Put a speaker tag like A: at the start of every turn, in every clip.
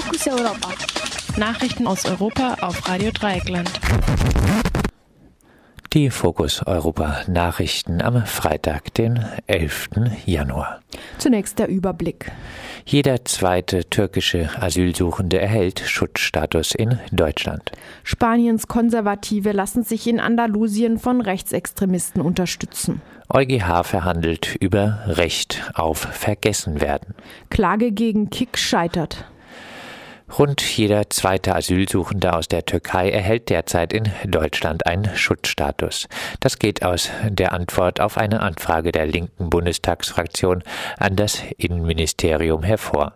A: Fokus Europa.
B: Nachrichten aus Europa auf Radio Dreieckland.
C: Die Fokus Europa Nachrichten am Freitag, den 11. Januar.
D: Zunächst der Überblick.
C: Jeder zweite türkische Asylsuchende erhält Schutzstatus in Deutschland.
D: Spaniens Konservative lassen sich in Andalusien von Rechtsextremisten unterstützen.
C: EuGH verhandelt über Recht auf Vergessenwerden.
D: Klage gegen Kick scheitert.
C: Rund jeder zweite Asylsuchende aus der Türkei erhält derzeit in Deutschland einen Schutzstatus. Das geht aus der Antwort auf eine Anfrage der linken Bundestagsfraktion an das Innenministerium hervor.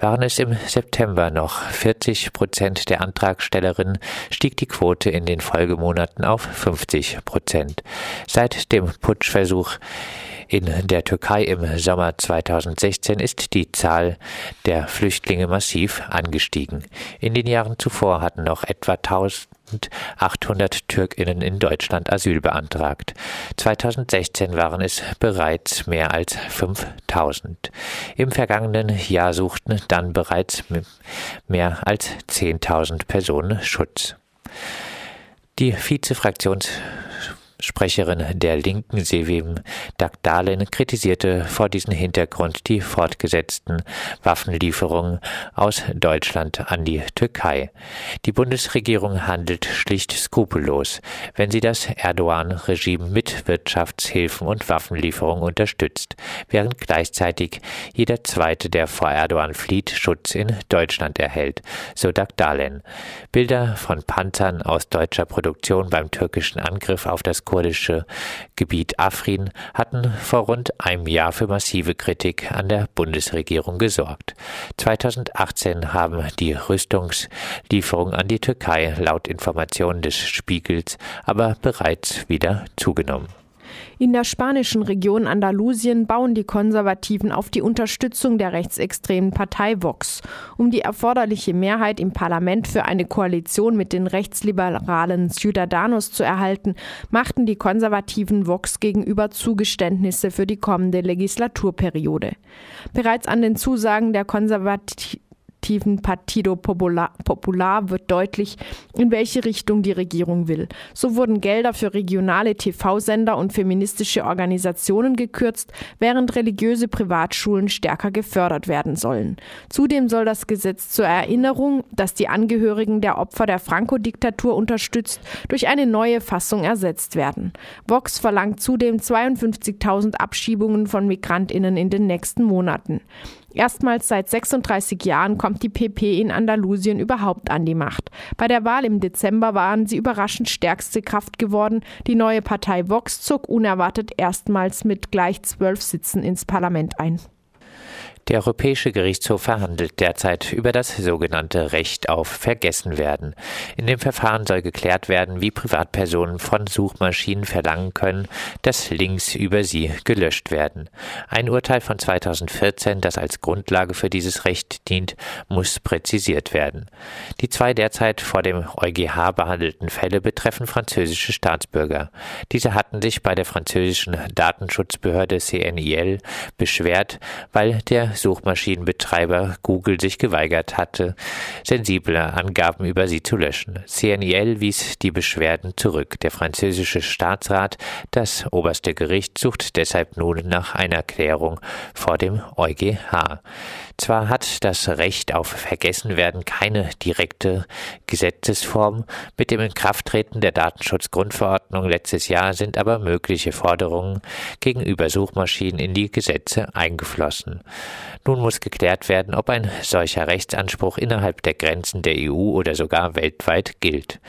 C: Waren es im September noch 40 Prozent der Antragstellerinnen, stieg die Quote in den Folgemonaten auf 50 Prozent. Seit dem Putschversuch in der Türkei im Sommer 2016 ist die Zahl der Flüchtlinge massiv angestiegen. In den Jahren zuvor hatten noch etwa 1800 Türkinnen in Deutschland Asyl beantragt. 2016 waren es bereits mehr als 5000. Im vergangenen Jahr suchten dann bereits mehr als 10.000 Personen Schutz. Die Vizefraktions Sprecherin der Linken Sevim Dagdalen kritisierte vor diesem Hintergrund die fortgesetzten Waffenlieferungen aus Deutschland an die Türkei. Die Bundesregierung handelt schlicht skrupellos, wenn sie das Erdogan-Regime mit Wirtschaftshilfen und Waffenlieferungen unterstützt, während gleichzeitig jeder Zweite, der vor Erdogan flieht, Schutz in Deutschland erhält, so Dagdalen. Bilder von Panzern aus deutscher Produktion beim türkischen Angriff auf das kurdische Gebiet Afrin hatten vor rund einem Jahr für massive Kritik an der Bundesregierung gesorgt. 2018 haben die Rüstungslieferungen an die Türkei laut Informationen des Spiegels aber bereits wieder zugenommen.
D: In der spanischen Region Andalusien bauen die Konservativen auf die Unterstützung der rechtsextremen Partei Vox. Um die erforderliche Mehrheit im Parlament für eine Koalition mit den rechtsliberalen Ciudadanos zu erhalten, machten die Konservativen Vox gegenüber Zugeständnisse für die kommende Legislaturperiode. Bereits an den Zusagen der Konservativen konservativen Partido Popular, Popular wird deutlich, in welche Richtung die Regierung will. So wurden Gelder für regionale TV-Sender und feministische Organisationen gekürzt, während religiöse Privatschulen stärker gefördert werden sollen. Zudem soll das Gesetz zur Erinnerung, das die Angehörigen der Opfer der Franco-Diktatur unterstützt, durch eine neue Fassung ersetzt werden. Vox verlangt zudem 52.000 Abschiebungen von Migrantinnen in den nächsten Monaten. Erstmals seit 36 Jahren kommt die PP in Andalusien überhaupt an die Macht. Bei der Wahl im Dezember waren sie überraschend stärkste Kraft geworden. Die neue Partei Vox zog unerwartet erstmals mit gleich zwölf Sitzen ins Parlament ein.
C: Der Europäische Gerichtshof verhandelt derzeit über das sogenannte Recht auf Vergessenwerden. In dem Verfahren soll geklärt werden, wie Privatpersonen von Suchmaschinen verlangen können, dass Links über sie gelöscht werden. Ein Urteil von 2014, das als Grundlage für dieses Recht dient, muss präzisiert werden. Die zwei derzeit vor dem EuGH behandelten Fälle betreffen französische Staatsbürger. Diese hatten sich bei der französischen Datenschutzbehörde CNIL beschwert, weil der Suchmaschinenbetreiber Google sich geweigert hatte, sensible Angaben über sie zu löschen. CNIL wies die Beschwerden zurück. Der französische Staatsrat, das oberste Gericht, sucht deshalb nun nach einer Klärung vor dem EuGH. Zwar hat das Recht auf Vergessenwerden keine direkte Gesetzesform, mit dem Inkrafttreten der Datenschutzgrundverordnung letztes Jahr sind aber mögliche Forderungen gegenüber Suchmaschinen in die Gesetze eingeflossen. Nun muss geklärt werden, ob ein solcher Rechtsanspruch innerhalb der Grenzen der EU oder sogar weltweit gilt.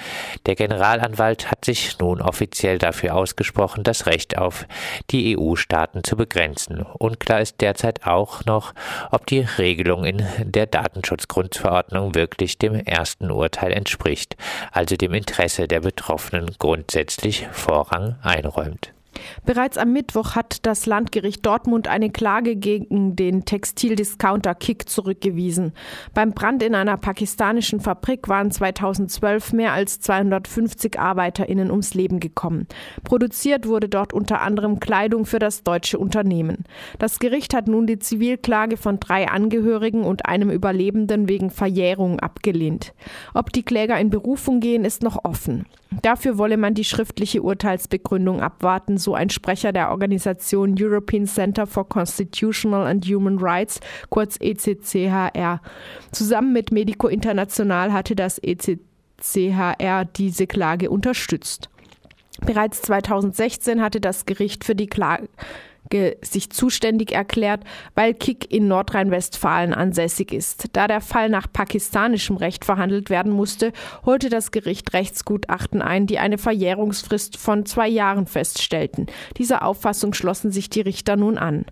C: Der Generalanwalt hat sich nun offiziell dafür ausgesprochen, das Recht auf die EU-Staaten zu begrenzen. Unklar ist derzeit auch noch, ob die Regelung in der Datenschutzgrundverordnung wirklich dem ersten Urteil entspricht, also dem Interesse der Betroffenen grundsätzlich Vorrang einräumt.
D: Bereits am Mittwoch hat das Landgericht Dortmund eine Klage gegen den Textildiscounter Kick zurückgewiesen. Beim Brand in einer pakistanischen Fabrik waren 2012 mehr als 250 ArbeiterInnen ums Leben gekommen. Produziert wurde dort unter anderem Kleidung für das deutsche Unternehmen. Das Gericht hat nun die Zivilklage von drei Angehörigen und einem Überlebenden wegen Verjährung abgelehnt. Ob die Kläger in Berufung gehen, ist noch offen. Dafür wolle man die schriftliche Urteilsbegründung abwarten, so ein Sprecher der Organisation European Center for Constitutional and Human Rights, kurz ECCHR. Zusammen mit Medico International hatte das ECCHR diese Klage unterstützt. Bereits 2016 hatte das Gericht für die Klage sich zuständig erklärt, weil Kick in Nordrhein-Westfalen ansässig ist. Da der Fall nach pakistanischem Recht verhandelt werden musste, holte das Gericht Rechtsgutachten ein, die eine Verjährungsfrist von zwei Jahren feststellten. Dieser Auffassung schlossen sich die Richter nun an.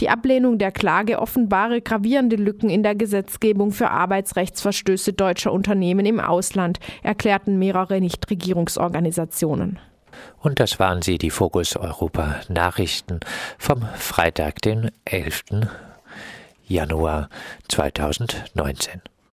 D: Die Ablehnung der Klage offenbare gravierende Lücken in der Gesetzgebung für Arbeitsrechtsverstöße deutscher Unternehmen im Ausland, erklärten mehrere Nichtregierungsorganisationen.
C: Und das waren sie, die Fokus Europa Nachrichten vom Freitag, den 11. Januar 2019.